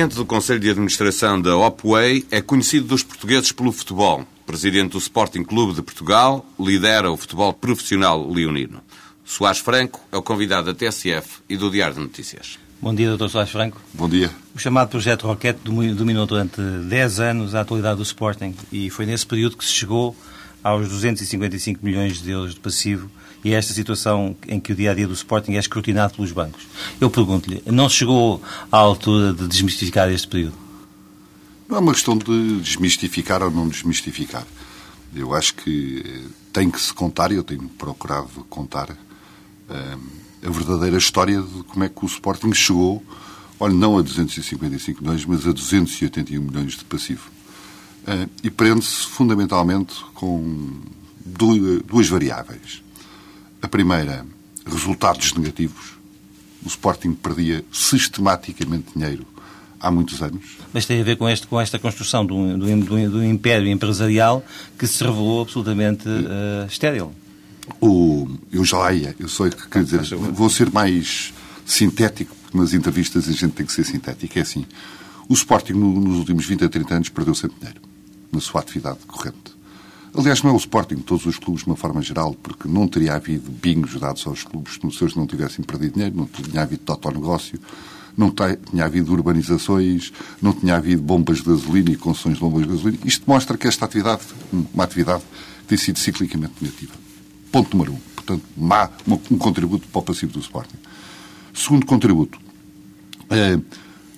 Presidente do Conselho de Administração da Opway é conhecido dos portugueses pelo futebol. Presidente do Sporting Clube de Portugal, lidera o futebol profissional leonino. Soares Franco é o convidado da TSF e do Diário de Notícias. Bom dia, Dr. Soares Franco. Bom dia. O chamado Projeto Roquete dominou durante 10 anos a atualidade do Sporting e foi nesse período que se chegou aos 255 milhões de euros de passivo e a esta situação em que o dia-a-dia do Sporting é escrutinado pelos bancos. Eu pergunto-lhe, não chegou à altura de desmistificar este período? Não é uma questão de desmistificar ou não desmistificar. Eu acho que eh, tem que se contar, e eu tenho procurado contar, eh, a verdadeira história de como é que o Sporting chegou, olha, não a 255 milhões, mas a 281 milhões de passivo. Eh, e prende-se fundamentalmente com duas variáveis. A primeira, resultados negativos. O Sporting perdia sistematicamente dinheiro há muitos anos. Mas tem a ver com, este, com esta construção do, do, do, do império empresarial que se revelou absolutamente uh, estéril. O, eu já lá ia, eu só quer dizer, vou ser mais sintético, porque nas entrevistas a gente tem que ser sintético. É assim, o Sporting nos últimos 20 a 30 anos perdeu sempre dinheiro na sua atividade corrente. Aliás, não é o Sporting, todos os clubes de uma forma geral, porque não teria havido bingos dados aos clubes se eles não tivessem perdido dinheiro, não tinha havido totonegócio, não tinha havido urbanizações, não tinha havido bombas de gasolina e concessões de bombas de gasolina. Isto mostra que esta atividade, uma atividade tem sido ciclicamente negativa. Ponto número um. Portanto, má, um contributo para o passivo do Sporting. Segundo contributo. É,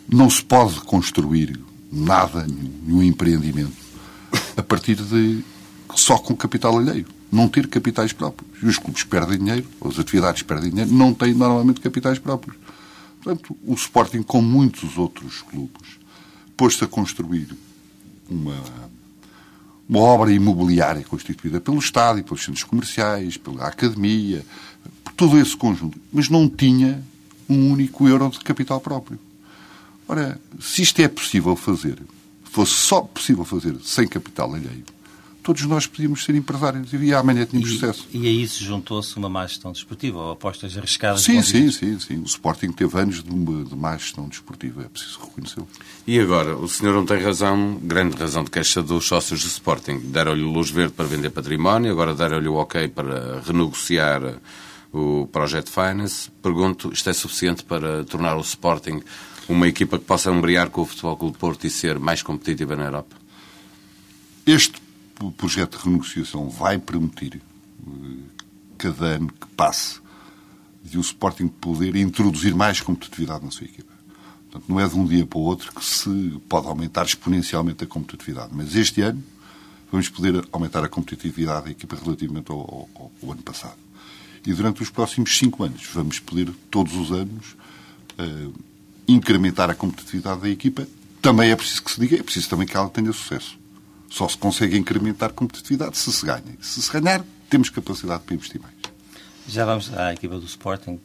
não se pode construir nada, nenhum empreendimento, a partir de só com capital alheio. Não ter capitais próprios. E os clubes perdem dinheiro, as atividades perdem dinheiro, não têm normalmente capitais próprios. Portanto, o Sporting, com muitos outros clubes, pôs-se a construir uma, uma obra imobiliária constituída pelo Estado, pelos centros comerciais, pela academia, por todo esse conjunto, mas não tinha um único euro de capital próprio. Ora, se isto é possível fazer, fosse só possível fazer sem capital alheio, todos nós podíamos ser empresários e amanhã tínhamos e, sucesso. E a isso juntou-se uma má gestão desportiva, ou apostas arriscadas? Sim, sim, sim, sim. O Sporting teve anos de, uma, de má gestão desportiva, é preciso reconhecê-lo. E agora, o senhor não tem razão, grande razão de queixa dos sócios do Sporting. Deram-lhe luz verde para vender património, agora deram-lhe o ok para renegociar o Project Finance. Pergunto, isto é suficiente para tornar o Sporting uma equipa que possa umbriar com o Futebol Clube Porto e ser mais competitiva na Europa? Este o projeto de renegociação vai permitir, eh, cada ano que passe, de o Sporting poder introduzir mais competitividade na sua equipa. Portanto, não é de um dia para o outro que se pode aumentar exponencialmente a competitividade. Mas este ano vamos poder aumentar a competitividade da equipa relativamente ao, ao, ao ano passado. E durante os próximos cinco anos vamos poder, todos os anos, uh, incrementar a competitividade da equipa. Também é preciso que se diga, é preciso também que ela tenha sucesso. Só se consegue incrementar competitividade se se ganha. Se se ganhar, temos capacidade para investir mais. Já vamos à equipa do Sporting.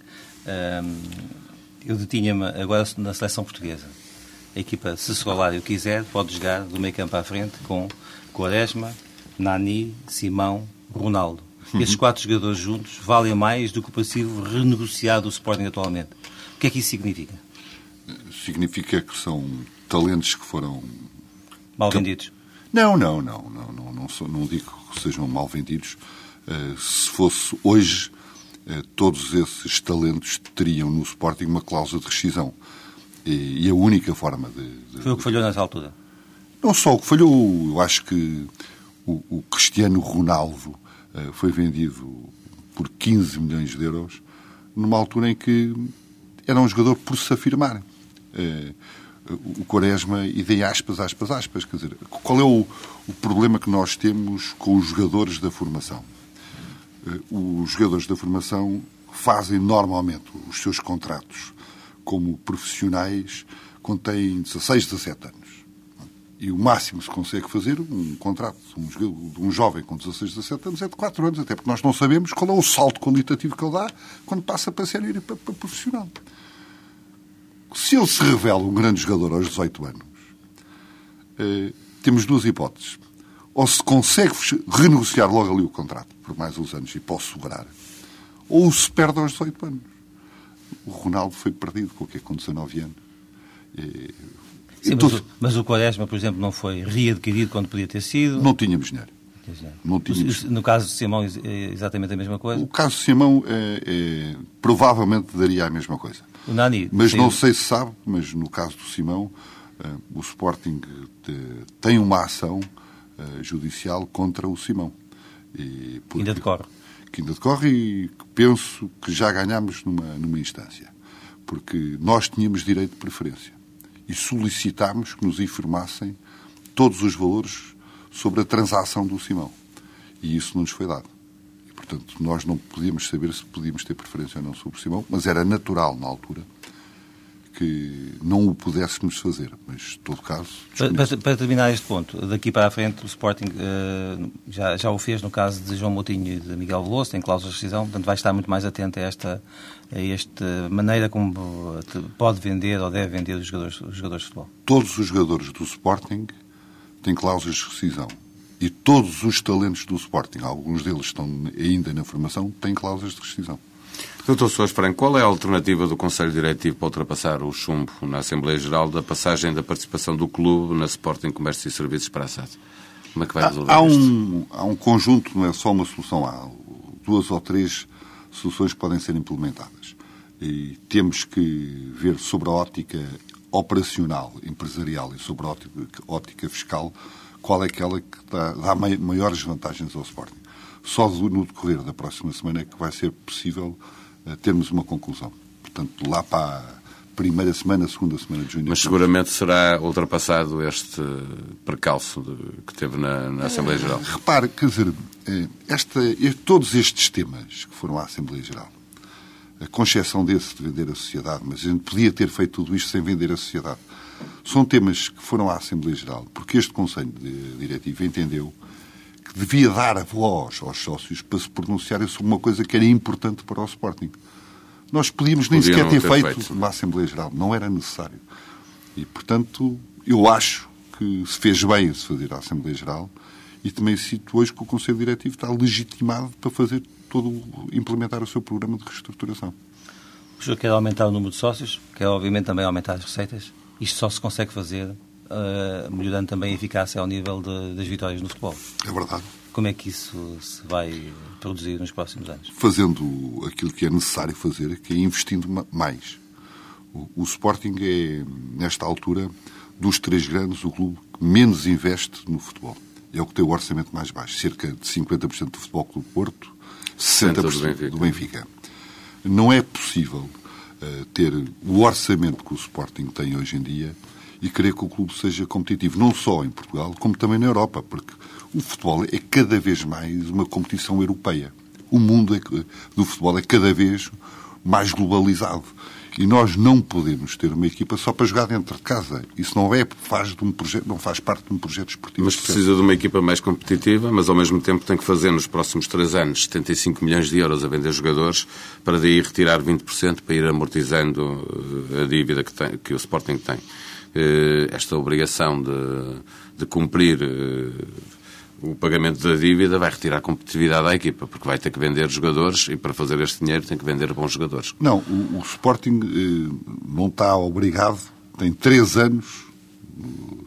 Eu detinha-me agora na seleção portuguesa. A equipa, se o Solário quiser, pode jogar do meio campo à frente com Quaresma, Nani, Simão, Ronaldo. Uhum. Esses quatro jogadores juntos valem mais do que o passivo renegociado do Sporting atualmente. O que é que isso significa? Significa que são talentos que foram... Mal vendidos. Não, não, não, não, não, não, sou, não digo que sejam mal vendidos. Uh, se fosse hoje, uh, todos esses talentos teriam no Sporting uma cláusula de rescisão. E, e a única forma de, de, Foi o que falhou nessa altura? Não só o que falhou, eu acho que o, o Cristiano Ronaldo uh, foi vendido por 15 milhões de euros numa altura em que era um jogador por se afirmar o Quaresma e dei aspas, aspas, aspas. Quer dizer, qual é o, o problema que nós temos com os jogadores da formação? Eh, os jogadores da formação fazem normalmente os seus contratos como profissionais quando têm 16, 17 anos. E o máximo se consegue fazer, um contrato de um, um, jovem com 16, 17 anos, é de 4 anos, até porque nós não sabemos qual é o salto qualitativo que ele dá quando passa para sénior e para, para profissional. Se ele se revela um grande jogador aos 18 anos, eh, temos duas hipóteses. Ou se consegue renegociar logo ali o contrato por mais uns anos e posso segurar, ou se perde aos 18 anos. O Ronaldo foi perdido com o que é com 19 anos. Sim, mas, o, mas, o Quaresma, por exemplo, não foi readquirido quando podia ter sido. Não tínhamos dinheiro. Não tínhamos... No caso de Simão, é exatamente a mesma coisa? O caso de Simão é, é, provavelmente daria a mesma coisa. O Nani, mas sim. não sei se sabe, mas no caso do Simão, uh, o Sporting tem uma ação uh, judicial contra o Simão. E porque, ainda decorre. Que ainda decorre e penso que já ganhámos numa, numa instância. Porque nós tínhamos direito de preferência e solicitámos que nos informassem todos os valores sobre a transação do Simão. E isso não nos foi dado. E, portanto, nós não podíamos saber se podíamos ter preferência ou não sobre o Simão, mas era natural na altura que não o pudéssemos fazer. Mas, em todo caso. Para, para, terminar este ponto, daqui para a frente, o Sporting uh, já, já o fez no caso de João Moutinho e de Miguel Veloso, tem cláusulas de rescisão, portanto vai estar muito mais atento a esta, a esta maneira como pode vender ou deve vender os jogadores, os jogadores de futebol. Todos os jogadores do Sporting têm cláusulas de rescisão. E todos os talentos do Sporting, alguns deles estão ainda na formação, têm cláusulas de rescisão. Doutor Soares Franco, qual é a alternativa do Conselho Diretivo para ultrapassar o chumbo na Assembleia Geral da passagem da participação do clube na Sporting Comércio e Serviços para a SAD? Como é que vai resolver há, há um, há um conjunto, não é só uma solução, há duas ou três soluções que podem ser implementadas. E temos que ver sobre a ótica operacional, empresarial e sobre a ótica, fiscal qual é aquela que dá, dá maiores vantagens ao Sporting. Só no decorrer da próxima semana é que vai ser possível uh, termos uma conclusão. Portanto, lá para a primeira semana, segunda semana de junho. Mas seguramente será ultrapassado este percalço de, que teve na, na Assembleia Geral. Uh, repare, quer dizer, uh, esta, todos estes temas que foram à Assembleia Geral com exceção desse de vender a sociedade, mas a gente podia ter feito tudo isto sem vender a sociedade. São temas que foram à Assembleia Geral, porque este Conselho de Diretivo entendeu que devia dar a voz aos sócios para se pronunciarem sobre uma coisa que era importante para o Sporting. Nós podíamos nem sequer ter, ter feito, feito uma Assembleia Geral, não era necessário. E, portanto, eu acho que se fez bem se fazer a Assembleia Geral e também cito hoje que o Conselho Diretivo está legitimado para fazer todo implementar o seu programa de reestruturação. O senhor quer aumentar o número de sócios, quer obviamente também aumentar as receitas. Isto só se consegue fazer uh, melhorando também a eficácia ao nível de, das vitórias no futebol. É verdade. Como é que isso se vai produzir nos próximos anos? Fazendo aquilo que é necessário fazer, que é investindo mais. O, o Sporting é, nesta altura, dos três grandes, o clube que menos investe no futebol. É o que tem o orçamento mais baixo, cerca de 50% do Futebol Clube Porto, 60% do Benfica. do Benfica. Não é possível uh, ter o orçamento que o Sporting tem hoje em dia e querer que o clube seja competitivo, não só em Portugal, como também na Europa, porque o futebol é cada vez mais uma competição europeia. O mundo é, do futebol é cada vez mais globalizado. E nós não podemos ter uma equipa só para jogar dentro de casa. Isso não é faz de um projeto, não faz parte de um projeto esportivo. Mas precisa de uma equipa mais competitiva, mas ao mesmo tempo tem que fazer nos próximos três anos 75 milhões de euros a vender jogadores para daí retirar 20% para ir amortizando eh, a dívida que, tem, que o Sporting tem. Eh, esta obrigação de, de cumprir eh, o pagamento da dívida vai retirar competitividade à equipa, porque vai ter que vender jogadores e para fazer este dinheiro tem que vender bons jogadores. Não, o, o Sporting eh, não está obrigado, tem três anos.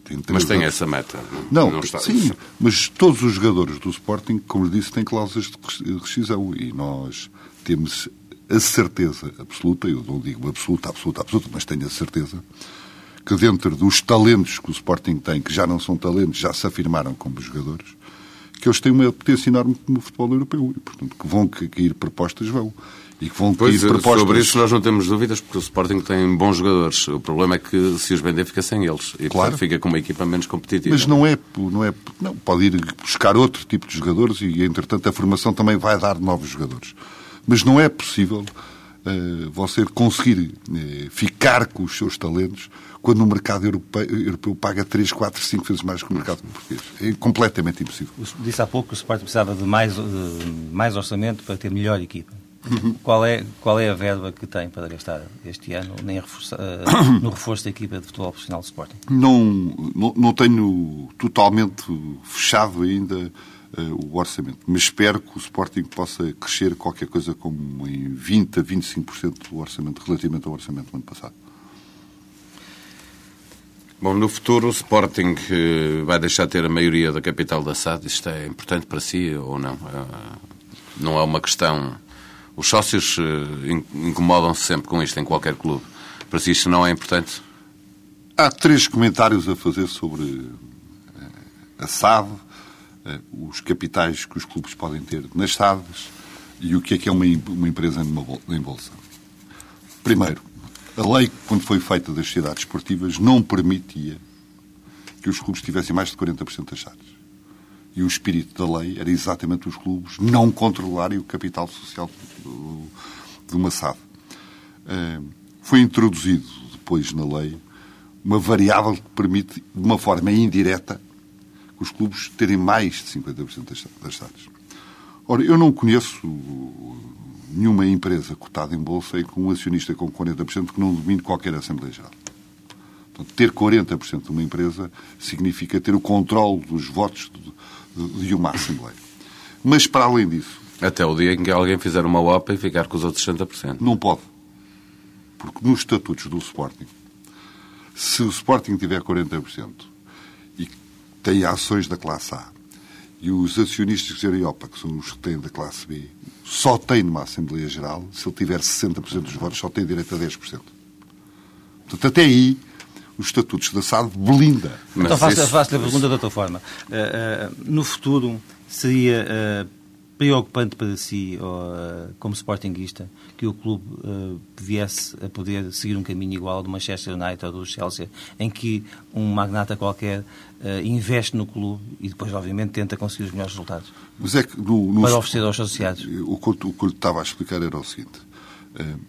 Tem três mas tem anos. essa meta. Não, não, está... sim, mas todos os jogadores do Sporting, como disse, têm cláusulas de rescisão e nós temos a certeza absoluta, eu não digo absoluta, absoluta, absoluta, mas tenho a certeza que dentro dos talentos que o Sporting tem, que já não são talentos, já se afirmaram como jogadores, que eles têm uma potência enorme no futebol europeu. E, portanto, que vão cair propostas, vão. E que vão pois, cair eh, propostas... Sobre isso nós não temos dúvidas, porque o Sporting tem bons jogadores. O problema é que se os vender fica sem eles. E claro. fica com uma equipa menos competitiva. Mas não é, não é... Não, pode ir buscar outro tipo de jogadores e, entretanto, a formação também vai dar novos jogadores. Mas não é possível você conseguir uh, ficar com os seus talentos quando o mercado europeu, europeu, paga 3, 4, 5 vezes mais que o mercado português. É completamente impossível. Disse há pouco que o Sporting precisava de mais, de mais orçamento para ter melhor equipa. Uhum. Qual, é, qual é a verba que tem para gastar este ano nem reforço, uh, no reforço da equipa de futebol profissional do Sporting? Não, não, não tenho totalmente fechado ainda o orçamento, mas espero que o Sporting possa crescer qualquer coisa como em 20% a 25% do orçamento relativamente ao orçamento do ano passado. Bom, no futuro o Sporting uh, vai deixar de ter a maioria da capital da SAD. Isto é importante para si ou não? não é uma questão os sócios eh, incomodam-se sempre com isto em qualquer clube. Para si isto não é importante? Há três comentários a fazer sobre eh, a SAD, eh, os capitais que os clubes podem ter nas SADs e o que é que é uma, uma empresa em bolsa. Primeiro, a lei, quando foi feita das sociedades esportivas, não permitia que os clubes tivessem mais de 40% das SADs. E o espírito da lei era exatamente os clubes não controlarem o capital social de uma SAD. Eh, foi introduzido depois na lei uma variável que permite, de uma forma indireta, os clubes terem mais de 50% das SADs. Ora, eu não conheço nenhuma empresa cotada em bolsa e com um acionista com 40% que não domine qualquer Assembleia Geral. Portanto, ter 40% de uma empresa significa ter o controle dos votos de uma Assembleia. Mas, para além disso... Até o dia em que alguém fizer uma OPA e ficar com os outros 60%. Não pode. Porque nos estatutos do Sporting, se o Sporting tiver 40% e tem ações da classe A e os acionistas que gerem OPA, que são os que têm da classe B, só têm numa Assembleia Geral, se ele tiver 60% dos votos, só tem direito a 10%. Portanto, até aí os estatutos da SAD blinda. Mas então faço-lhe isso... faço a pergunta de outra forma. Uh, uh, no futuro, seria uh, preocupante para si, ou, como sportinguista, que o clube viesse a poder seguir um caminho igual ao do Manchester United ou do Chelsea, em que um magnata qualquer investe no clube e depois, obviamente, tenta conseguir os melhores resultados? Mas é que no, no para oferecer aos associados. O que, o que eu lhe estava a explicar era o seguinte.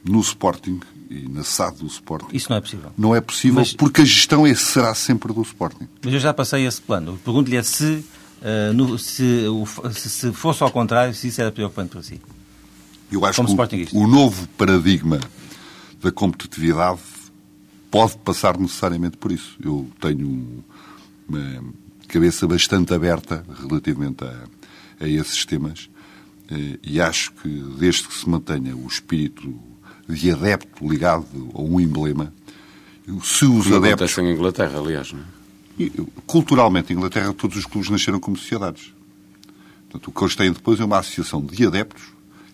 No Sporting, e na SAD do Sporting. Isso não é possível. Não é possível mas, porque a gestão é, será sempre do Sporting. Mas eu já passei esse plano. Pergunto-lhe é se, uh, no, se, se, fosse ao contrário, se isso era preocupante para si. Eu acho Como que o, o novo paradigma da competitividade pode passar necessariamente por isso. Eu tenho uma cabeça bastante aberta relativamente a, a esses temas eh, e acho que desde que se mantenha o espírito de adepto ligado a um emblema, se os Como adeptos... acontece em Inglaterra, aliás, não é? Culturalmente, em Inglaterra, todos os clubes nasceram como sociedades. Portanto, o que eles têm depois é uma associação de adeptos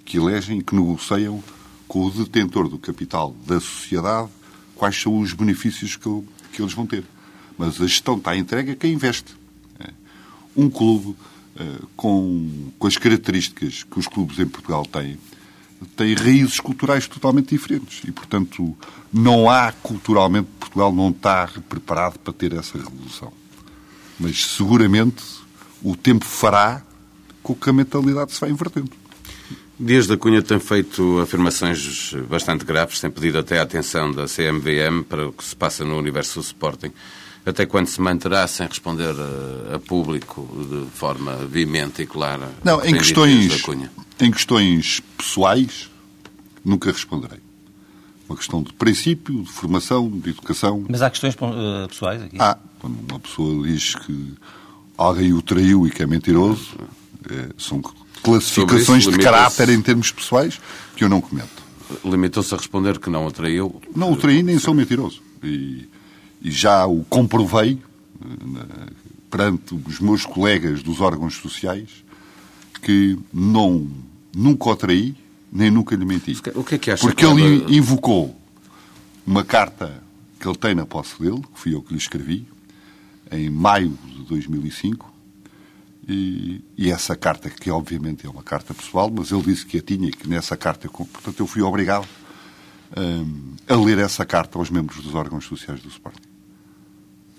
que elegem e que negociam com o detentor do capital da sociedade quais são os benefícios que, que eles vão ter. Mas a gestão está entregue a quem investe. É. Um clube eh, com, com as características que os clubes em Portugal têm, tem raízes culturais totalmente diferentes. E, portanto, não há culturalmente, Portugal não está preparado para ter essa revolução. Mas, seguramente, o tempo fará com que a mentalidade se vá invertendo. Dias da Cunha tem feito afirmações bastante graves, tem pedido até a atenção da CMVM para o que se passa no universo do Sporting. Até quando se manterá sem responder a, a público de forma veemente e clara? Não, em questões, em questões pessoais, nunca responderei. Uma questão de princípio, de formação, de educação. Mas há questões uh, pessoais aqui? Ah, quando uma pessoa diz que alguém o traiu e que é mentiroso, é, são classificações isso, de caráter em termos pessoais que eu não comento. Limitou-se a responder que não o traiu? Não o traí, nem sou mentiroso. E e já o comprovei eh, perante os meus colegas dos órgãos sociais que não, nunca o traí, nem nunca lhe menti. O que é que acha Porque ele invocou uma carta que ele tem na posse dele, que fui eu que lhe escrevi, em maio de 2005, e, e, essa carta, que obviamente é uma carta pessoal, mas ele disse que a tinha e que nessa carta, portanto, eu fui obrigado um, a ler essa carta aos membros dos órgãos sociais do Sporting.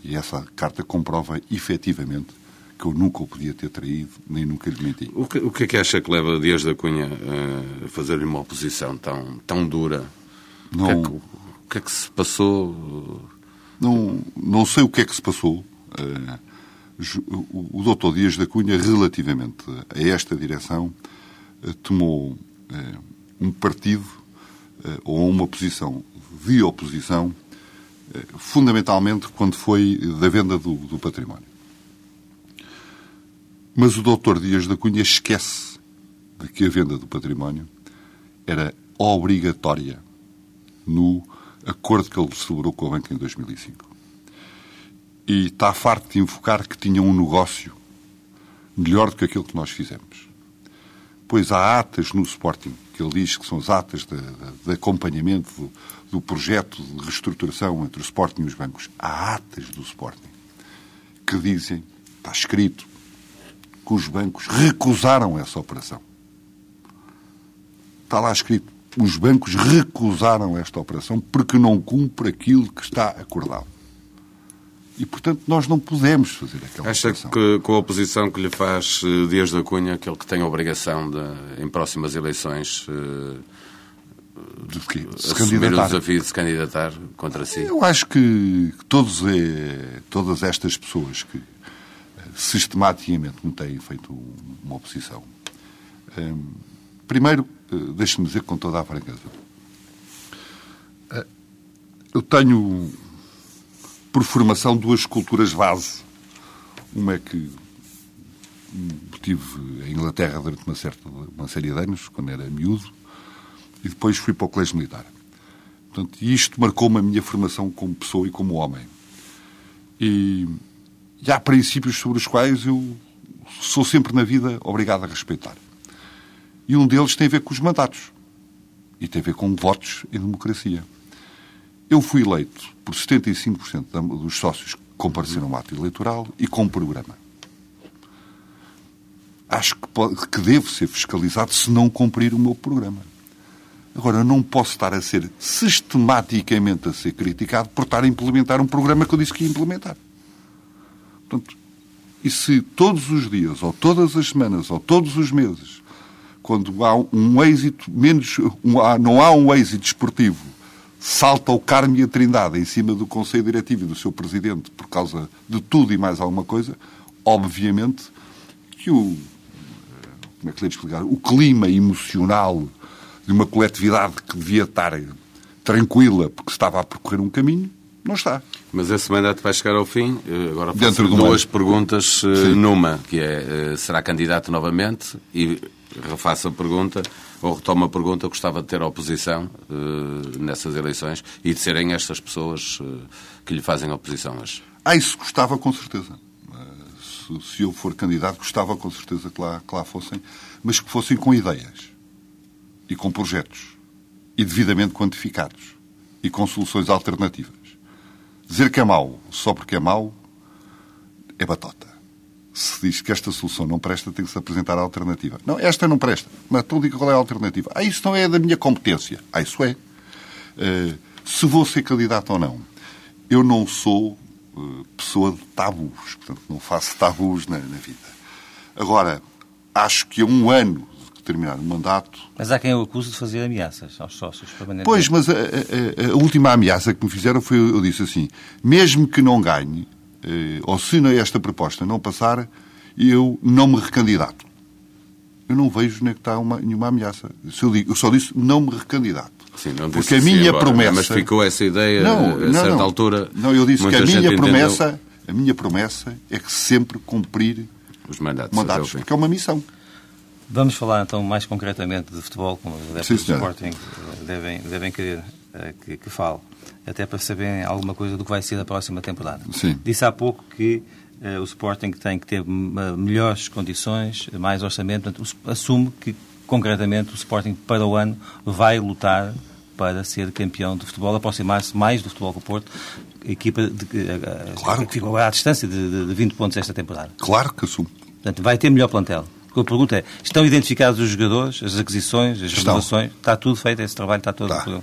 E essa carta comprova efetivamente que eu nunca o podia ter traído, nem nunca lhe menti. O que, o que é que acha que leva Dias da Cunha eh, a fazer-lhe uma oposição tão, tão dura? Não, o, que é que, o que é que se passou? não, não sei o que é que se passou. Uh, o, doutor Dias da Cunha, relativamente a esta direção, uh, tomou um partido ou uma posição de oposição, fundamentalmente quando foi da venda do, do património. Mas o doutor Dias da Cunha esquece de que a venda do património era obrigatória no acordo que ele celebrou com a banca em 2005. E está farto de invocar que tinha um negócio melhor do que aquilo que nós fizemos. Pois há atas no Sporting, que ele diz que são as atas de, de, de acompanhamento do, do, projeto de reestruturação entre o Sporting e os bancos. Há atas do Sporting que dizem, está escrito, que os bancos recusaram essa operação. Está lá escrito os bancos recusaram esta operação porque não cumpre aquilo que está acordado. E, portanto, nós não podemos fazer aquela Acha operação. que com a oposição que lhe faz eh, Dias da Cunha, aquele que tem a obrigação de, em próximas eleições, eh, de, quê? se assumir o desafio de se candidatar contra si? Eu acho que todos, é, todas estas pessoas que eh, sistematicamente me têm feito uma oposição, primeiro eh, deixe-me dizer com toda a franqueza. Eh, eu tenho, por formação, duas culturas base. Uma é que estive em Inglaterra durante uma, certa, uma série de anos, quando era miúdo, e depois fui para o Colégio Militar. Portanto, isto marcou-me a minha formação como pessoa e como homem. E, e há princípios sobre os quais eu sou sempre na vida obrigado a respeitar. E um deles tem a ver com os mandatos. E tem a ver com votos em democracia. Eu fui eleito por 75% dos sócios que compareceram ao ato eleitoral e com um programa. Acho que, pode, que devo ser fiscalizado se não cumprir o meu programa. Agora, eu não posso estar a ser sistematicamente a ser criticado por estar a implementar um programa que eu disse que ia implementar. Portanto, e se todos os dias, ou todas as semanas, ou todos os meses, quando há um êxito menos, um, há, não há um êxito esportivo, salta o Carme e a Trindade em cima do Conselho Diretivo e do seu Presidente por causa de tudo e mais alguma coisa, obviamente que o, como é que lhe explicar, o clima emocional de uma coletividade que devia estar tranquila porque estava a percorrer um caminho, não está. Mas esse mandato vai chegar ao fim. Agora faço duas perguntas Sim. numa, que é, será candidato novamente? E refaço a pergunta, ou retomo a pergunta, gostava de ter a oposição nessas eleições e de serem estas pessoas que lhe fazem oposição hoje. Ah, isso gostava com certeza. Se, se, eu for candidato, gostava com certeza que lá, que lá fossem, mas que fossem com ideias e com projetos e devidamente quantificados e com soluções alternativas. Dizer que é mau só porque é mau é batota se diz que esta solução não presta, tem que se apresentar a alternativa. Não, esta não presta. Mas então diga qual é a alternativa. Ah, isso não é da minha competência. Ah, isso é. Uh, se vou ser candidato ou não. Eu não sou uh, pessoa de tabus. Portanto, não faço tabus na, na, vida. Agora, acho que a um ano terminar o mandato... Mas há quem eu acuse de fazer ameaças aos sócios. Pois, mas a, a, a, última ameaça que me fizeram foi, eu disse assim, mesmo que não ganhe, eh, ou se esta proposta não passar, eu não me recandidato. Eu não vejo nem que está uma, nenhuma ameaça. Eu, digo, eu só disse não me recandidato. Sim, não disse Porque a minha agora, promessa. Mas ficou essa ideia não, a certa não, altura. Não, eu disse que a minha promessa, a minha promessa é que sempre cumprir os mandatos, mandatos porque é uma missão. Vamos falar então mais concretamente de futebol, como os adeptos do Sporting eh, devem, devem querer uh, que, que fale até para saberem alguma coisa do que vai ser a próxima temporada. Sim. Disse há pouco que uh, o Sporting tem que ter melhores condições, mais orçamento, portanto, assume que concretamente o Sporting para o ano vai lutar para ser campeão de futebol, aproximar-se mais do futebol com o Porto, equipa de, claro. que ficou à distância de, de 20 pontos esta temporada. Claro que assume. Portanto, vai ter melhor plantel. A pergunta é, estão identificados os jogadores, as aquisições, as renovações? Está tudo feito, esse trabalho está todo... Está.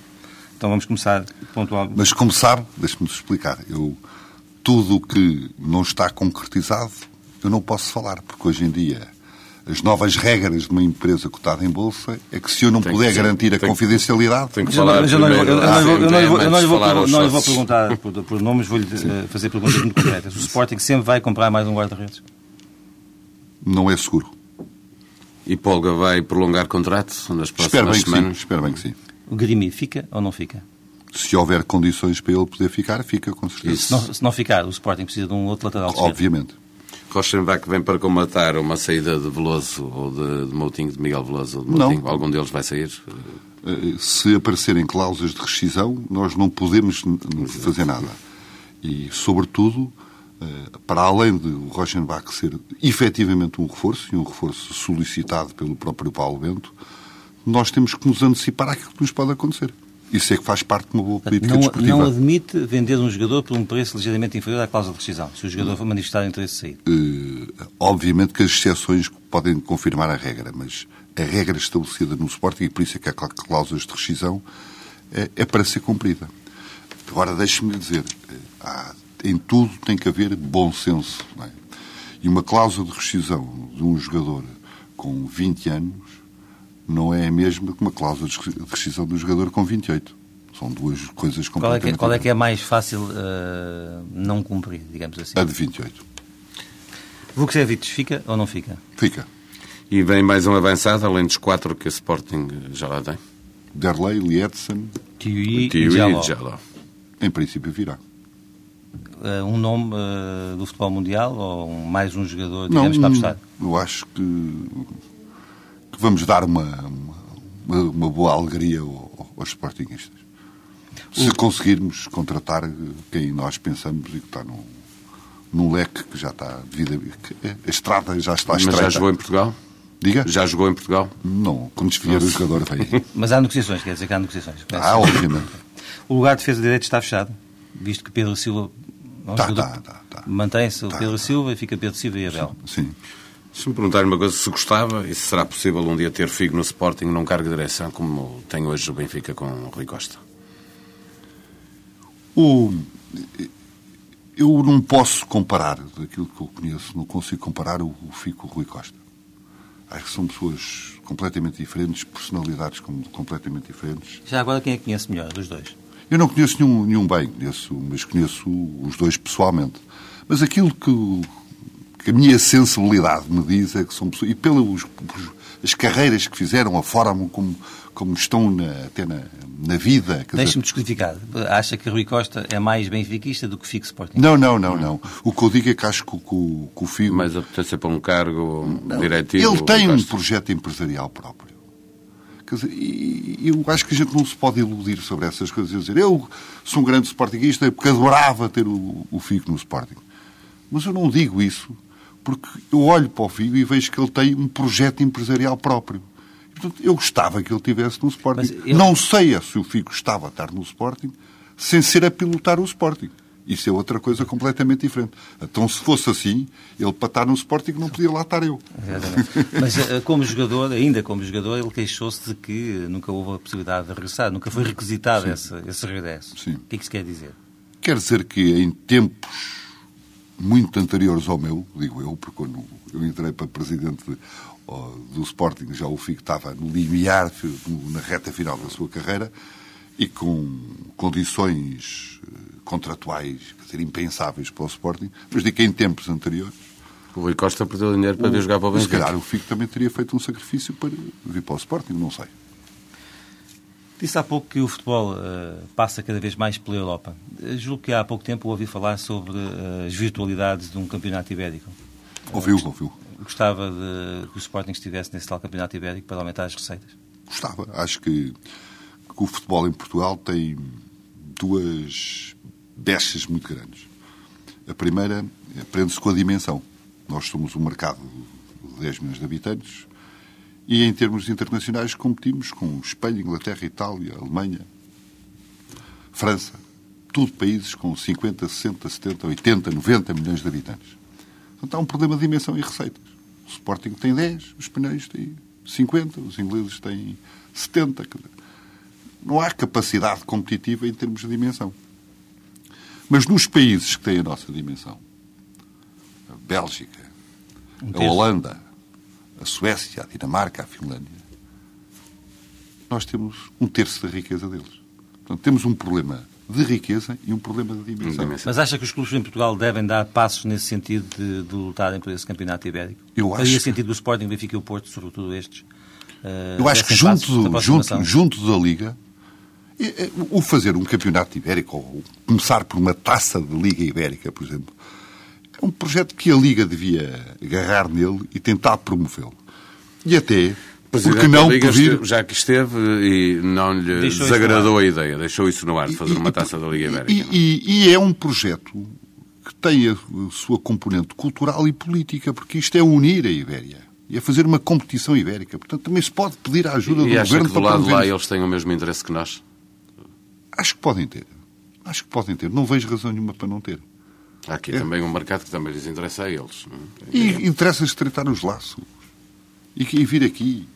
Então vamos começar pontual. Mas como sabe, deixe-me explicar, eu, tudo o que não está concretizado, eu não posso falar, porque hoje em dia as novas regras de uma empresa cotada em bolsa é que se eu não Tem puder que- garantir a tem que- confidencialidade, tem que falar mas eu não lhe vou- primeiro eu vou- eu não lhe perguntar por, por nomes, vou-lhe eh, fazer perguntas muito concretas. O Sporting sempre vai comprar mais um guarda-redes? não é seguro. E Polga vai prolongar contrato nas Espero próximas bem que sim. semanas? Espero bem que sim. O Grimi fica ou não fica? Se houver condições para ele poder ficar, fica, com certeza. Se não, se não ficar, o Sporting precisa de um outro lateral esquerdo. Obviamente. Rochenbach vem para comatar uma saída de Veloso ou de, de Moutinho, de Miguel Veloso ou de Não. Moutinho. Algum deles vai sair? Eh, Se aparecerem cláusulas de rescisão, nós não podemos n- fazer nada. E, sobretudo, para além de o Rochenbach ser efetivamente um reforço, e um reforço solicitado pelo próprio Paulo Bento, nós temos que nos antecipar àquilo que nos pode acontecer. Isso é que faz parte de uma boa política Não, desportiva. não admite vender um jogador por um preço ligeiramente inferior à cláusula de rescisão, se o jogador for manifestar interesse de sair. Eh, obviamente que as exceções podem confirmar a regra, mas a regra estabelecida no Sporting, e por isso é que há clá- cláusulas de rescisão, é, é para ser cumprida. Agora, deixe-me dizer, eh, há- em tudo tem que haver bom senso. não é? E uma cláusula de rescisão de um jogador com 20 anos não é a mesma que uma cláusula de rescisão de um jogador com 28. São duas coisas Qual é, que, completamente qual é que é diferentes. mais fácil eh, não cumprir, digamos assim? A de 28. Vukcevic fica ou não fica? Fica. E vem mais um avançado, além dos quatro que a Sporting já lá tem. Derlei, Lietzen, Tiui e e Jaló. em princípio virá. Eh, um nome eh, do futebol mundial ou um- mais um jogador, digamos, para apostar? eu acho que, que vamos dar uma, uma, uma boa alegria ao- aos sportinguistas. Se conseguirmos contratar quem nós pensamos e que está num, num leque que já está devido a, a estrada já está Mas estreita. já jogou em Portugal? Diga? Já jogou em Portugal? Não, quando desviar o jogador vem. Mas há negociações, quer dizer que há negociações. Ah, obviamente. O lugar de defesa de direito está fechado, visto que Pedro Silva é um Tá, jogador tá, tá, tá. mantém-se o Tá, Pedro tá. Silva e fica Pedro Silva e Abel. Sim. Se me perguntarem uma coisa, se gostava e se será possível um dia ter Figo no Sporting num cargo de direção como tem hoje o Benfica com o Rui Costa. O, eu não posso comparar daquilo que eu conheço, não consigo comparar o, o Fico com o Rui Costa. Acho que são pessoas completamente diferentes, personalidades com- completamente diferentes. Já agora quem é que conhece melhor dos dois? Eu não conheço nenhum, nenhum bem, conheço, mas conheço os dois pessoalmente. Mas aquilo que, que a minha sensibilidade me diz é que são pessoas, e pelas as carreiras que fizeram, a forma como, como estão na, até na, na vida. Deixe-me descodificar. Acha que Rui Costa é mais benfiquista do que Fico Sporting? Não, não, não, não. O que eu digo é que acho que, o- que o- Figo. Mas apetece para um cargo diretivo. ele tem um projeto empresarial próprio. Dizer, eu acho que a gente não se pode iludir sobre essas coisas e dizer eu sou um grande sportinguista porque adorava ter o, o Figo no Sporting. Mas eu não digo isso porque eu olho para o Figo e vejo que ele tem um projeto empresarial próprio. Portanto, eu gostava que ele tivesse no Sporting. Não sei se o Figo estava a estar no Sporting sem ser a pilotar o Sporting. Isso é outra coisa completamente diferente. Então, se fosse assim, ele para estar no Sporting não podia lá estar eu. Exatamente. Mas eh, como jogador, ainda como jogador, ele queixou-se de que nunca houve a possibilidade de regressar, nunca foi requisitado esse, esse regresso. Sim. O que é que isso quer dizer? Quer dizer que em tempos muito anteriores ao meu, digo eu, porque quando eu entrei para presidente do Sporting, já o Figo estava no limiar, na reta final da sua carreira, e com condições eh, contratuais, quer dizer, impensáveis para o Sporting, mas digo que em tempos anteriores, O Rui Costa perdeu dinheiro para vir jogar para o se Benfica. calhar o Figo também teria feito um sacrifício para vir para o Sporting, não sei. Disse há pouco que o futebol eh, passa cada vez mais pela Europa. Eh, julgo que há pouco tempo ouvi falar sobre eh, as virtualidades de um campeonato ibérico. Ouviu, ouviu. Gostava de que o Sporting estivesse nesse tal campeonato ibérico para aumentar as receitas. Gostava. Acho que, que o futebol em Portugal tem duas brechas muito grandes. A primeira prende-se com a dimensão. Nós somos um mercado de 10 milhões de habitantes e, em termos internacionais, competimos com Espanha, Inglaterra, Itália, Alemanha, França. Tudo países com 50, 60, 70, 80, 90 milhões de habitantes. Portanto, há um problema de dimensão e receitas. O Sporting tem 10, os espanhóis têm 50, os ingleses têm 70. quer dizer, Não há capacidade competitiva em termos de dimensão. Mas nos países que têm a nossa dimensão, a Bélgica, a Holanda, a Suécia, a Dinamarca, a Finlândia, nós temos um terço da riqueza deles. Portanto, temos um problema de riqueza e um problema de dimensão. Mas acha que os clubes em Portugal devem dar passos nesse sentido de, de lutarem por esse campeonato ibérico? Eu acho Faria sentido do Sporting, Benfica e o Porto, sobretudo estes? Uh, Eu acho que junto, do, junto, junto da Liga, o fazer um campeonato ibérico, ou começar por uma taça de Liga Ibérica, por exemplo, é um projeto que a Liga devia agarrar nele e tentar promovê-lo. E até porque não Liga pedir... esteve, já que esteve e não lhe Deixou desagradou a ideia, deixou isso no ar de fazer E- uma e- taça da Liga Ibérica. E, e- e é um projeto que tem a sua componente cultural e política, porque isto é unir a Ibéria. E é fazer uma competição ibérica. Portanto, também se pode pedir a ajuda E do acha governo que do para lado lá eles têm o mesmo interesse que nós? Acho que podem ter. Acho que podem ter. Não vejo razão nenhuma para não ter. Há aqui É. também um mercado que também lhes interessa a eles. é? E interessa estreitar os laços. E, e vir aqui.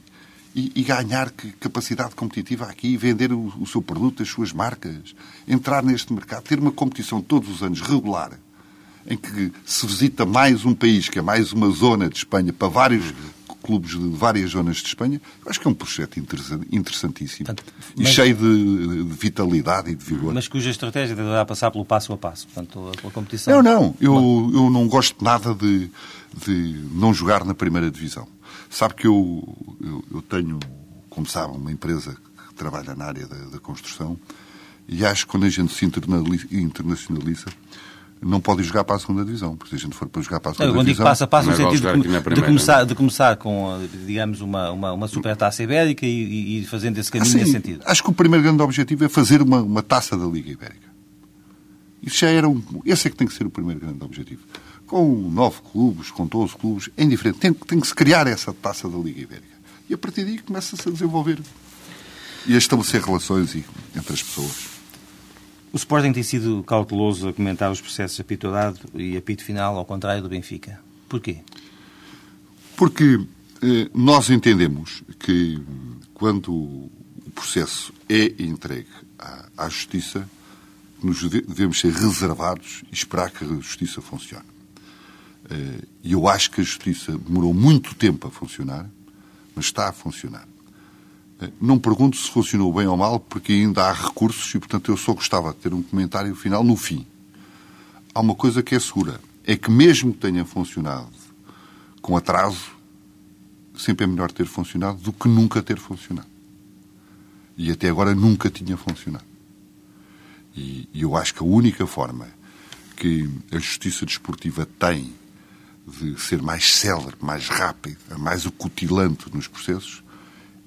E, e ganhar que- capacidade competitiva aqui. Vender o, o seu produto, as suas marcas. Entrar neste mercado. Ter uma competição todos os anos regular. Em que se visita mais um país, que é mais uma zona de Espanha, para vários clubes de várias zonas de Espanha. Eu acho que é um projeto interessa- interessantíssimo. Portanto, e mas- cheio de, de vitalidade e de vigor. Mas cuja estratégia deverá passar pelo passo a passo, portanto, a, a competição. Não, não. Eu, eu não gosto nada de, de não jogar na primeira divisão. Sabe que eu, eu, eu tenho, como sabe, uma empresa que trabalha na área da, da construção e acho que quando a gente se internacionaliza não pode ir jogar para a segunda divisão. Porque se a gente for para jogar para a Não, segunda digo divisão... passo a passo, no Não é sentido de, na de primeira, começar, de começar com, digamos, uma, uma, uma super taça ibérica e, e- fazendo esse caminho sim, nesse sentido. Acho que o primeiro grande objetivo é fazer uma, uma taça da Liga Ibérica. Isso já era um, esse é que tem que ser o primeiro grande objetivo. Com nove clubes, com 12 clubes, é indiferente. Tem, tem que se criar essa taça da Liga Ibérica. E a partir daí começa-se a desenvolver e a estabelecer relações entre as pessoas. O Sporting tem sido cauteloso a comentar os processos apito dado e apito final, ao contrário do Benfica. Porquê? Porque eh, nós entendemos que quando o processo é entregue à, à Justiça, nos deve- devemos ser reservados e esperar que a Justiça funcione. Eh, E eu acho que a Justiça demorou muito tempo a funcionar, mas está a funcionar. Não pergunto se funcionou bem ou mal, porque ainda há recursos e, portanto, eu só gostava de ter um comentário final no fim. Há uma coisa que é segura, é que mesmo que tenha funcionado com atraso, sempre é melhor ter funcionado do que nunca ter funcionado. E até agora nunca tinha funcionado. E, e eu acho que a única forma que a justiça desportiva tem de ser mais célere, mais rápida, mais acutilante nos processos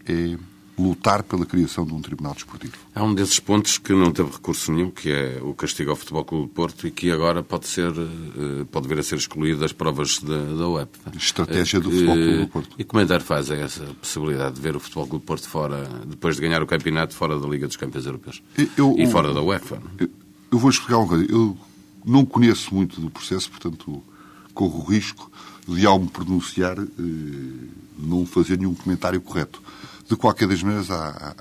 é lutar pela criação de um tribunal desportivo. Há um desses pontos que não teve recurso nenhum, que é o castigo ao Futebol Clube do Porto e que agora pode ser, eh, pode vir a ser excluído das provas da, da UEFA. Estratégia do Eh, Futebol Clube do Porto. E que comentário faz a essa possibilidade de ver o Futebol Clube do Porto fora, depois de ganhar o campeonato fora da Liga dos Campeões Europeus? Eu- e fora da UEFA? é? Eu- Eu vou explicar uma coisa. Eu não conheço muito do processo, portanto, corro o risco de, ao me pronunciar, eh, não fazer nenhum comentário correto. De qualquer das maneiras, há, há-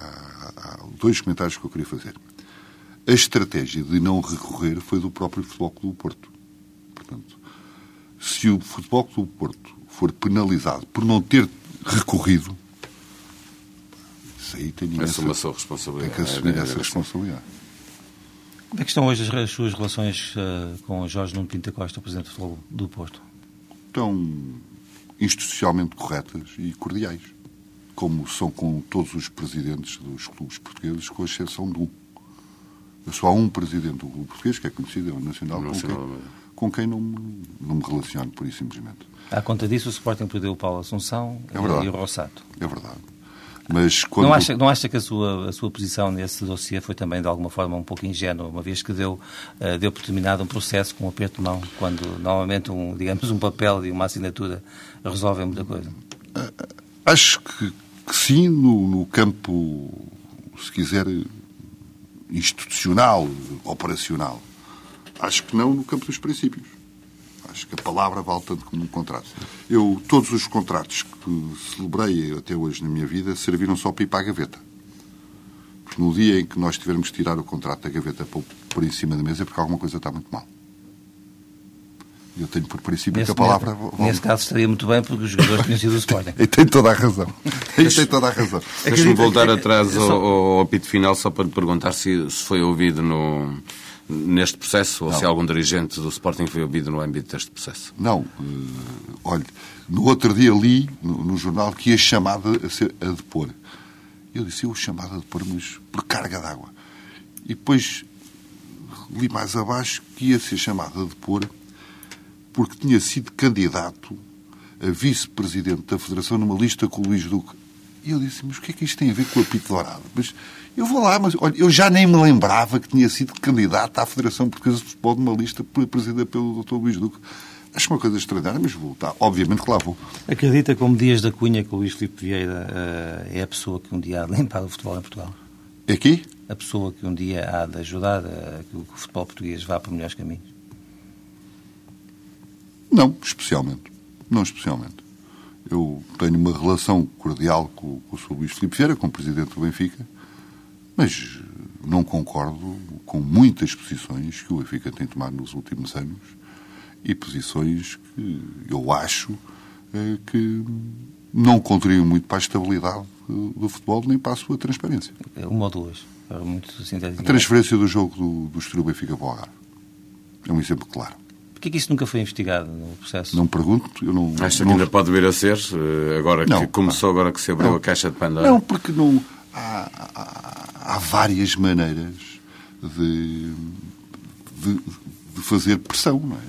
há- dois comentários que eu queria fazer. A estratégia de não recorrer foi do próprio Futebol Clube do Porto. Portanto, se o Futebol Clube do Porto for penalizado por não ter recorrido, isso aí tem imensa- Assuma a sua tem responsabilidade. que assumir É, é, essa é, responsabilidade. Como é que estão hoje as, as suas relações eh, com o Jorge Nuno Pinto da Costa, o Presidente do Futebol do Porto? estão institucionalmente corretas e cordiais, como são com todos os presidentes dos clubes portugueses, com exceção de um. Eu só há um presidente do clube português, que é conhecido, é o Nacional, O com quem, é. com quem não, me, não me relaciono, por isso simplesmente. À conta disso, o Sporting perdeu o Paulo Assunção É verdade. e o Rossato. É verdade. Mas quando... Não, acha, não acha que a sua, a sua posição nesse dossiê foi também, de alguma forma, um pouco ingênua, uma vez que deu, eh, deu por terminado um processo com um aperto de mão, quando normalmente, um, digamos, um papel e uma assinatura resolvem muita coisa? Acho que, que sim, no, no campo, se quiser, institucional, operacional. Acho que não no campo dos princípios. Acho que a palavra vale tanto como um contrato. Eu, todos os contratos que celebrei até hoje na minha vida serviram só para ir para a gaveta. Porque no dia em que nós tivermos que tirar o contrato da gaveta para o pôr em cima da mesa é porque alguma coisa está muito mal. Eu tenho por princípio nesse, que a palavra... Nesse caso estaria muito bem, porque os jogadores tinham sido do Sporting. e tem toda a razão. E tem toda a razão. Deixa-me voltar atrás ao, ao apito final só para lhe perguntar se, se foi ouvido no, neste processo ou Não. se algum dirigente do Sporting foi ouvido no âmbito deste processo. Não. eh, olha, no outro dia li no, no jornal que ia chamada a, ser, a depor. Eu disse, eu chamada a depor, mas por carga d'água. E depois li mais abaixo que ia ser chamada a depor porque tinha sido candidato a vice-presidente da Federação numa lista com o Luís Duque. E eu disse, mas o que é que isto tem a ver com o apito dourado? Mas eu vou lá, mas olha, eu já nem me lembrava que tinha sido candidato à Federação Portuguesa de Futebol numa lista presidida pelo Dr. Luís Duque. Acho uma coisa extraordinária, mas vou, tá, obviamente que lá vou. Acredita, como Dias da Cunha, que o Luís Filipe Vieira eh, é a pessoa que um dia há de limpar o futebol em Portugal? Aqui? A pessoa que um dia há de ajudar a que o futebol português vá para melhores caminhos? Não, especialmente. Não especialmente. Eu tenho uma relação cordial com, com o Sr. Luís Filipe Vieira, como Presidente do Benfica, mas não concordo com muitas posições que o Benfica tem tomado nos últimos anos e posições que eu acho eh, que não contribuem muito para a estabilidade eh, do futebol nem para a sua transparência. Uma ou duas, para muito sintético. A transferência do jogo do, do Estoril Benfica para o Algarve é um exemplo claro. Porquê que isso nunca foi investigado no processo? Não pergunto, eu não... Acha que não- ainda pode vir a ser, eh, agora Não. que começou, agora que se abriu Não. a caixa de Pandora? Não, porque não. Há, há- há várias maneiras de, de, de fazer pressão, não é?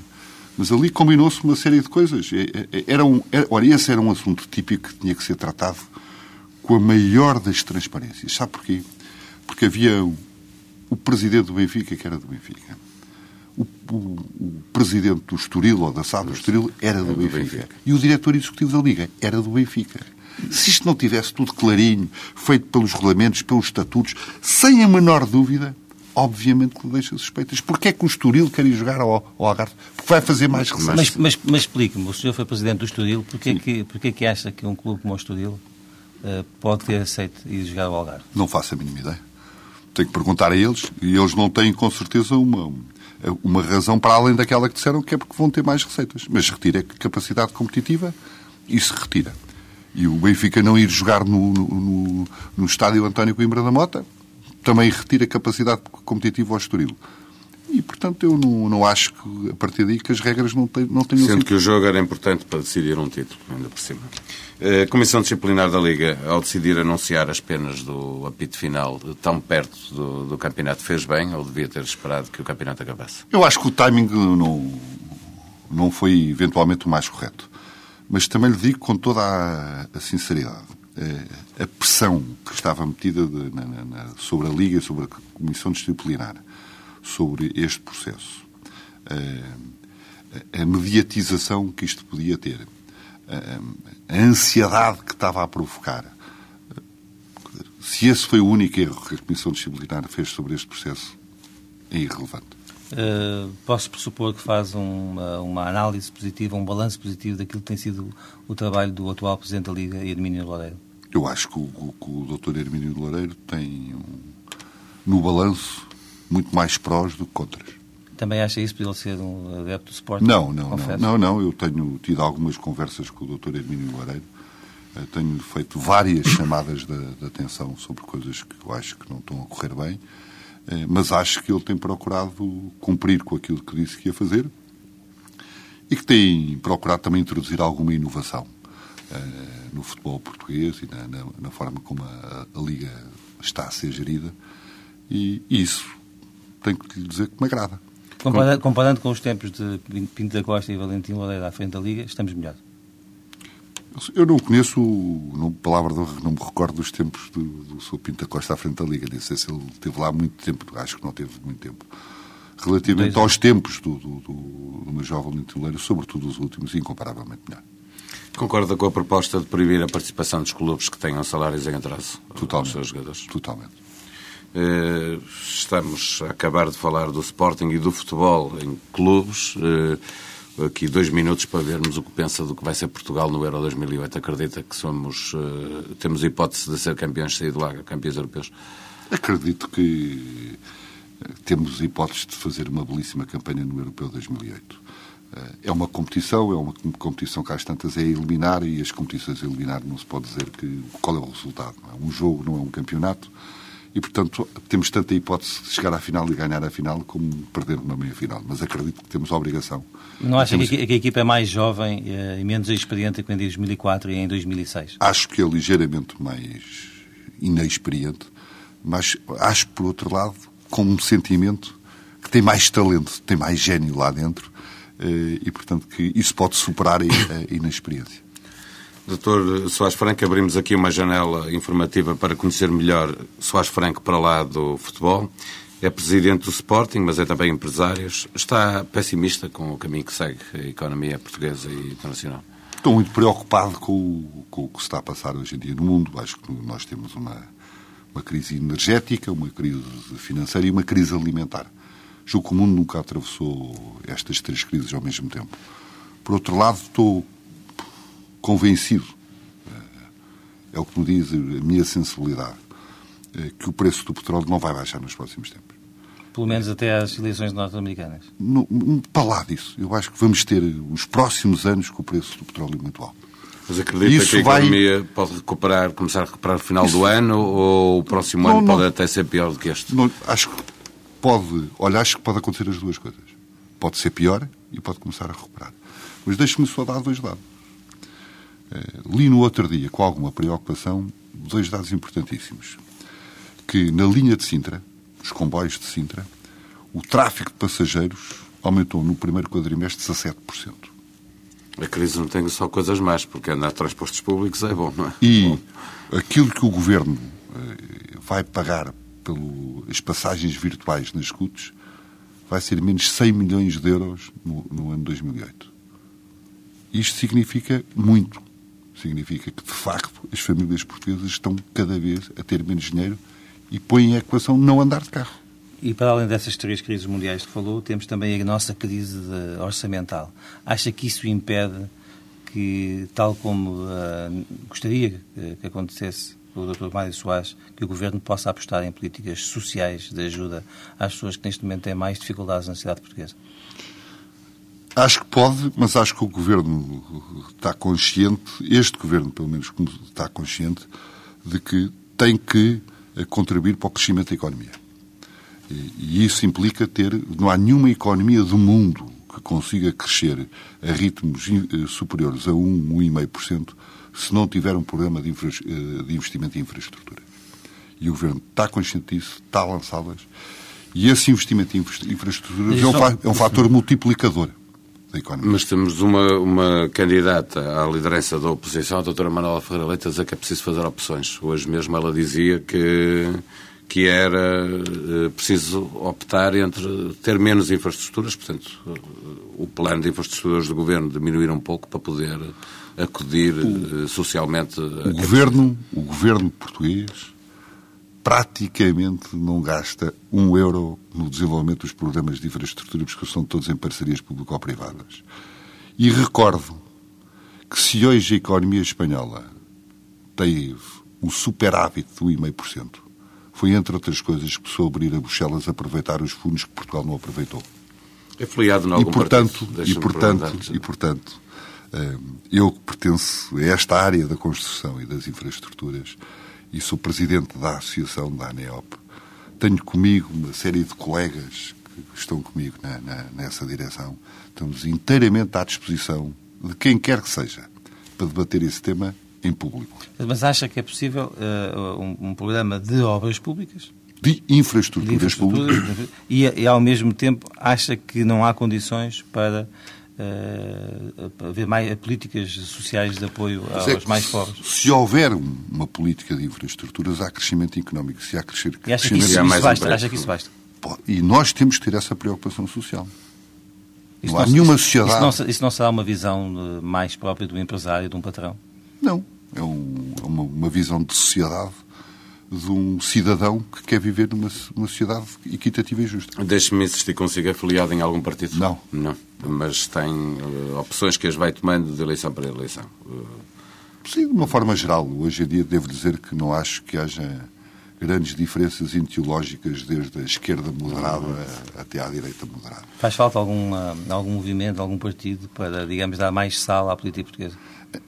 Mas ali combinou-se uma série de coisas. É- é- Era um, era, ora, esse era um assunto típico que tinha que ser tratado com a maior das transparências. Sabe porquê? Porque havia o, o presidente do Benfica que era do Benfica. O, o- o presidente do Estoril, ou da SAD do Estoril, era do do Benfica. Benfica. E o diretor executivo da Liga era do Benfica. Se isto não tivesse tudo clarinho, feito pelos regulamentos, pelos estatutos, sem a menor dúvida, obviamente que deixa suspeitas. Porquê é que o Estoril quer ir jogar ao, ao Algarve? Porque vai fazer mais receitas. Mas, mas, mas explique-me, o senhor foi presidente do Estoril, porquê é que, porquê é que acha que um clube como o Estoril eh, pode ter aceito ir jogar ao Algarve? Não faço a mínima ideia. Tenho que perguntar a eles, e eles não têm com certeza uma, uma razão para além daquela que disseram que é porque vão ter mais receitas. Mas retira capacidade competitiva e se retira. E o Benfica não ir jogar no, no, no- no estádio António Coimbra da Mota também retira capacidade competitiva ao Estoril. E, portanto, eu não, não acho que, a partir daí, que as regras não, têm, não tenham Sendo sido... que o jogo era importante para decidir um título, ainda por cima. A Comissão Disciplinar da Liga, ao decidir anunciar as penas do apito final tão perto do, do campeonato, fez bem ou devia ter esperado que o campeonato acabasse? Eu acho que o timing não, não foi eventualmente o mais correto. Mas também lhe digo com toda a, a sinceridade. eh, A pressão que estava metida de- na- na- sobre a Liga, sobre a Comissão Disciplinar, sobre este processo, eh, a mediatização que isto podia ter, a ansiedade que estava a provocar, se esse foi o único erro que a Comissão Disciplinar fez sobre este processo, é irrelevante. Eh, posso pressupor que faz uma, uma análise positiva, um balanço positivo daquilo que tem sido o trabalho do atual Presidente da Liga, Hermínio Loureiro? Eu acho que o, que o Dr. Hermínio Loureiro tem, um, no balanço, muito mais prós do que contras. Também acha isso por ele ser um adepto do Sporting? Não, não, não, Confesso. não, não. Eu tenho tido algumas conversas com o Dr. Hermínio Loureiro. Eh, Tenho feito várias chamadas de, de atenção sobre coisas que eu acho que não estão a correr bem, Eh, mas acho que ele tem procurado cumprir com aquilo que disse que ia fazer e que tem procurado também introduzir alguma inovação eh, no futebol português e na, na- na forma como a, a Liga está a ser gerida. E isso tenho que lhe dizer que me agrada. Compara- comparando com os tempos de Pinto da Costa e Valentim Loureiro à frente da Liga, estamos melhor. Eu não conheço, não, palavra não me recordo dos tempos do, do Sr. Pinto da Costa à frente da Liga. Nem sei se ele teve lá muito tempo, acho que não teve muito tempo. Relativamente aos tempos do, do, do, do meu jovem Lintileiro, sobretudo os últimos, incomparavelmente melhor. Concorda com a proposta de proibir a participação dos clubes que tenham salários em atraso aos Totalmente. seus jogadores? Totalmente. Eh, Estamos a acabar de falar do Sporting e do futebol em clubes. Eh, Aqui dois minutos para vermos o que pensa do que vai ser Portugal no Euro 2008. Acredita que somos, eh, temos hipótese de ser campeões, sair de lá, campeões europeus? Acredito que temos hipótese de fazer uma belíssima campanha no Europeu 2008. É uma competição, é uma competição que às tantas é eliminar e as competições a eliminar não se pode dizer que, qual é o resultado. É um jogo, não é um campeonato e, portanto, temos tanta hipótese de chegar à final e ganhar a final como perder uma meia-final. Mas acredito que temos a obrigação. Não acha temos... que, a equipa é mais jovem eh, e menos experiente que em 2004 e em 2006? Acho que é ligeiramente mais inexperiente, mas acho, por outro lado, com um sentimento que tem mais talento, tem mais gênio lá dentro eh, e, portanto, que isso pode superar a inexperiência. Doutor Soares Franco, abrimos aqui uma janela informativa para conhecer melhor Soares Franco para lá do futebol. É presidente do Sporting, mas é também empresário. Está pessimista com o caminho que segue a economia portuguesa e internacional? Estou muito preocupado com o, com o que está a passar hoje em dia no mundo. Acho que nós temos uma, uma crise energética, uma crise financeira e uma crise alimentar. Julgo que o mundo nunca atravessou estas três crises ao mesmo tempo. Por outro lado, estou convencido, é o que me diz a minha sensibilidade, é que o preço do petróleo não vai baixar nos próximos tempos. Pelo menos até às eleições norte-americanas? Para lá disso. Eu acho que vamos ter os próximos anos com o preço do petróleo muito alto. Mas acredita Isso que a economia vai... pode recuperar, começar a recuperar no final Isso... do ano ou o próximo não, ano não, pode até ser pior do que este? Não, acho que pode, olha, acho que pode acontecer as duas coisas. Pode ser pior e pode começar a recuperar. Mas deixe-me só dar dois dados. Eh, li no outro dia, com alguma preocupação, dois dados importantíssimos. Que na linha de Sintra, os comboios de Sintra, o tráfego de passageiros aumentou no primeiro quadrimestre 17%. A crise não tem só coisas más, porque andar transportes públicos é bom, não é? E bom. aquilo que o Governo eh, vai pagar pelas passagens virtuais nas CUTs vai ser menos 100 milhões de euros no, no ano 2008. Isto significa muito Significa que, de facto, as famílias portuguesas estão cada vez a ter menos dinheiro e põem a equação não andar de carro. E para além dessas três crises mundiais que falou, temos também a nossa crise orçamental. Acha que isso impede que, tal como uh, gostaria que acontecesse o Dr. Mário Soares, que o Governo possa apostar em políticas sociais de ajuda às pessoas que neste momento têm mais dificuldades na cidade portuguesa? Acho que pode, mas acho que o Governo está consciente, este Governo, pelo menos, está consciente de que tem que eh, contribuir para o crescimento da economia. E isso implica ter. Não há nenhuma economia do mundo que consiga crescer a ritmos eh, superiores a 1, 1,5% se não tiver um programa de, infra, eh, de investimento em infraestrutura. E o Governo está consciente disso, está a lançá-las. E esse investimento em infraestrutura é um, é um fator multiplicador da economia. Mas temos uma, uma candidata à liderança da oposição, a doutora Manuela Ferreira Leite, a dizer que é preciso fazer opções. Hoje mesmo ela dizia que, que era eh, preciso optar entre ter menos infraestruturas, portanto, o plano de infraestruturas do governo diminuir um pouco para poder acudir o, eh, socialmente. O governo, o governo português praticamente não gasta um euro no desenvolvimento dos programas de infraestrutura, porque são todos em parcerias público-privadas. E recordo que se hoje a economia espanhola teve um superávit do 1,5%, foi, entre outras coisas, que soube ir a Bruxelas aproveitar os fundos que Portugal não aproveitou. É filiado em algum e, portanto, e, portanto, e, portanto, eh, eu que pertenço a esta área da construção e das infraestruturas, e sou presidente da associação da ANEOP, tenho comigo uma série de colegas que estão comigo na, na, nessa direção. Estamos inteiramente à disposição de quem quer que seja para debater esse tema em público. Mas acha que é possível uh, um, um, programa de obras públicas? De infraestruturas, de infraestruturas públicas. E, e, ao mesmo tempo, acha que não há condições para uh, haver mais políticas sociais de apoio aos é mais pobres. Se houver uma política de infraestruturas, há crescimento económico. Se há crescer, e acha, que isso, isso basta, acha que isso basta? E nós temos que ter essa preocupação social. Isso não, não há nenhuma sociedade. Isso não, isso não será uma visão mais própria do empresário, de um patrão? Não. É um, é uma, uma visão de sociedade de um cidadão que quer viver numa, numa sociedade equitativa e justa. Deixe-me insistir consigo, é filiado em algum partido? Não. Não. Mas tem uh, opções que as vai tomando de eleição para eleição? Uh... Sim, de uma forma geral. Hoje em dia devo dizer que não acho que haja grandes diferenças ideológicas desde a esquerda moderada até à direita moderada. Faz falta alguma, algum movimento, algum partido para, digamos, dar mais sal à política portuguesa?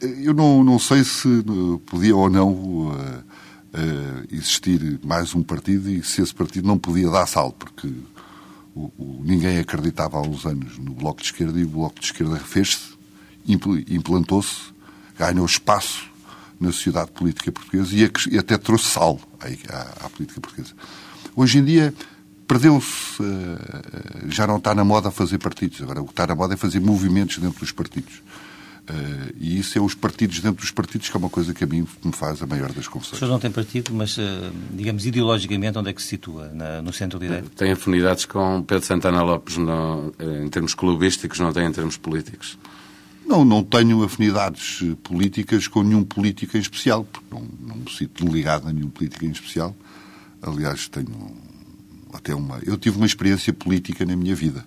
Eu não, não sei se podia ou não uh, uh, existir mais um partido e se esse partido não podia dar sal, porque o, o, ninguém acreditava há uns anos no Bloco de Esquerda e o Bloco de Esquerda fez-se, implantou-se, ganhou espaço na sociedade política portuguesa e, e até trouxe sal à, à, política portuguesa. Hoje em dia perdeu-se, uh, já não está na moda fazer partidos, agora o que está na moda é fazer movimentos dentro dos partidos. Uh, e isso é os partidos dentro dos partidos, que é uma coisa que a mim me faz a maior das confusões. O senhor não tem partido, mas, uh, digamos, ideologicamente, onde é que se situa? Na, no centro-direito? Tem afinidades com Pedro Santana Lopes no, em termos clubísticos, não tem em termos políticos? Não, não tenho afinidades políticas com nenhum político em especial, porque não, não me sinto ligado a nenhum político em especial. Aliás, tenho até uma. Eu tive uma experiência política na minha vida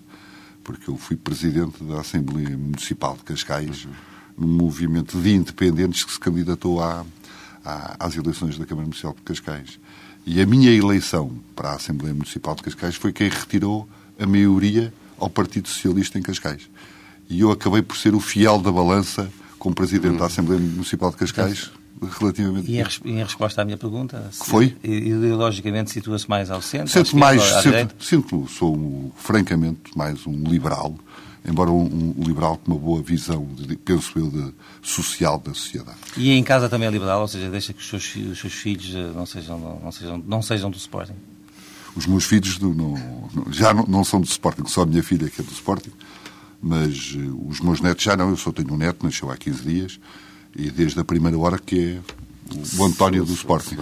porque eu fui presidente da Assembleia Municipal de Cascais, uhum. num movimento de independentes que se candidatou à, à, às eleições da Câmara Municipal de Cascais. E a minha eleição para a Assembleia Municipal de Cascais foi quem retirou a maioria ao Partido Socialista em Cascais. E eu acabei por ser o fiel da balança como presidente uhum. da Assembleia Municipal de Cascais relativamente. E em, resposta à minha pergunta, que foi? Ideologicamente situa-se mais ao centro? Sinto mais, sinto, sinto, sou francamente mais um liberal, embora um, um, liberal com uma boa visão, de, penso eu, de, social da sociedade. E em casa também é liberal, ou seja, deixa que os seus, os seus filhos eh, não sejam, não, sejam, não sejam do Sporting? Os meus filhos do, não, já não, não, são do Sporting, só a minha filha que é do Sporting, mas uh, os meus netos já não, eu só tenho um neto, nasceu há 15 dias, e desde a primeira hora que é o António do Sporting.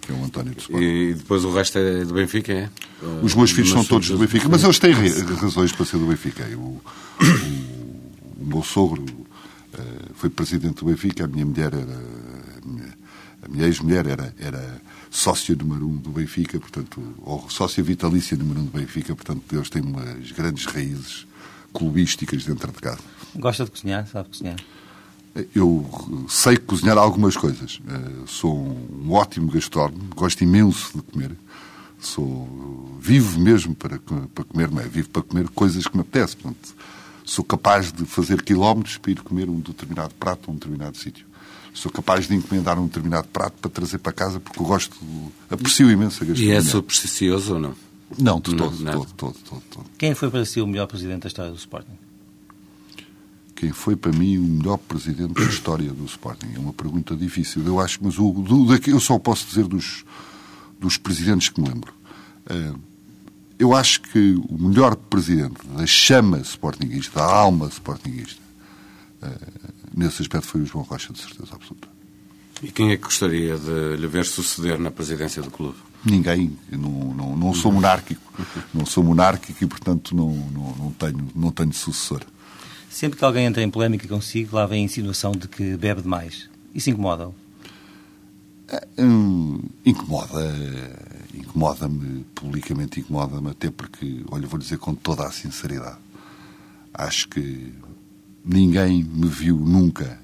Que é o António do Sporting. E depois o resto é do Benfica, é? Os meus filhos são todos do Benfica, mas eles têm razões para ser do Benfica. O, o, o meu sogro uh, foi presidente do Benfica, a minha mulher era. A minha, ex-mulher era, era sócia número um do Benfica, portanto, ou sócia vitalícia número um do Benfica, portanto, eles têm umas grandes raízes clubísticas dentro de casa. Gosta de cozinhar? Sabe cozinhar? Eu sei cozinhar algumas coisas. Eh, sou um ótimo gastrónomo, gosto imenso de comer. Sou vivo mesmo para, para comer, não é? Vivo para comer coisas que me apetecem. Portanto, sou capaz de fazer quilómetros para ir comer um determinado prato a um determinado sítio. Sou capaz de encomendar um determinado prato para trazer para casa porque eu gosto, aprecio imenso a gastronomia. E é supersticioso ou não? Não, de todo, não, todo, todo, todo, todo. Quem foi para si o melhor presidente da história do Sporting? Quem foi para mim o melhor presidente da história do Sporting? É uma pergunta difícil. Eu acho, mas o, do, daqui, eu só posso dizer dos, dos presidentes que me lembro. Uh, eu acho que o melhor presidente da chama sportinguista, da alma sportinguista, uh, nesse aspecto foi o João Rocha, de certeza absoluta. E quem é que gostaria de lhe ver suceder na presidência do clube? Ninguém. Eu não, não, não sou monárquico. Não sou monárquico e, portanto, não, não, não, tenho, não tenho sucessor. Sempre que alguém entra em polémica consigo, lá vem a insinuação de que bebe demais. Isso incomoda-o? Hum, incomoda. Incomoda-me, publicamente incomoda-me, até porque, olha, vou dizer com toda a sinceridade, acho que ninguém me viu nunca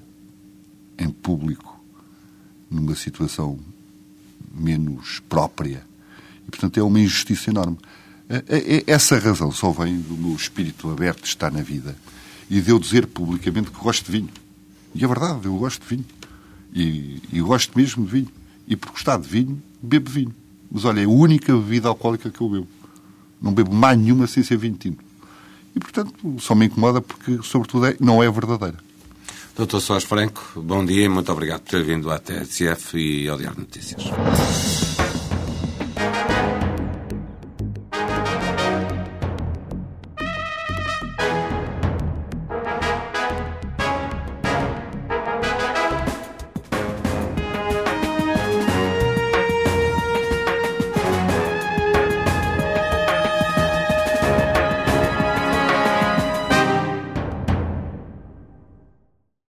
em público numa situação menos própria. E, portanto, é uma injustiça enorme. Essa razão só vem do meu espírito aberto de estar na vida e de eu dizer publicamente que gosto de vinho. E é verdade, eu gosto de vinho. E, e gosto mesmo de vinho. E por gostar de vinho, bebo vinho. Mas olha, é a única bebida alcoólica que eu bebo. Não bebo mais nenhuma sem ser vinho tinto. E, portanto, só me incomoda porque, sobretudo, é, não é verdadeira. Doutor Soares Franco, bom dia e muito obrigado por ter vindo à TSF e ao Diário Notícias.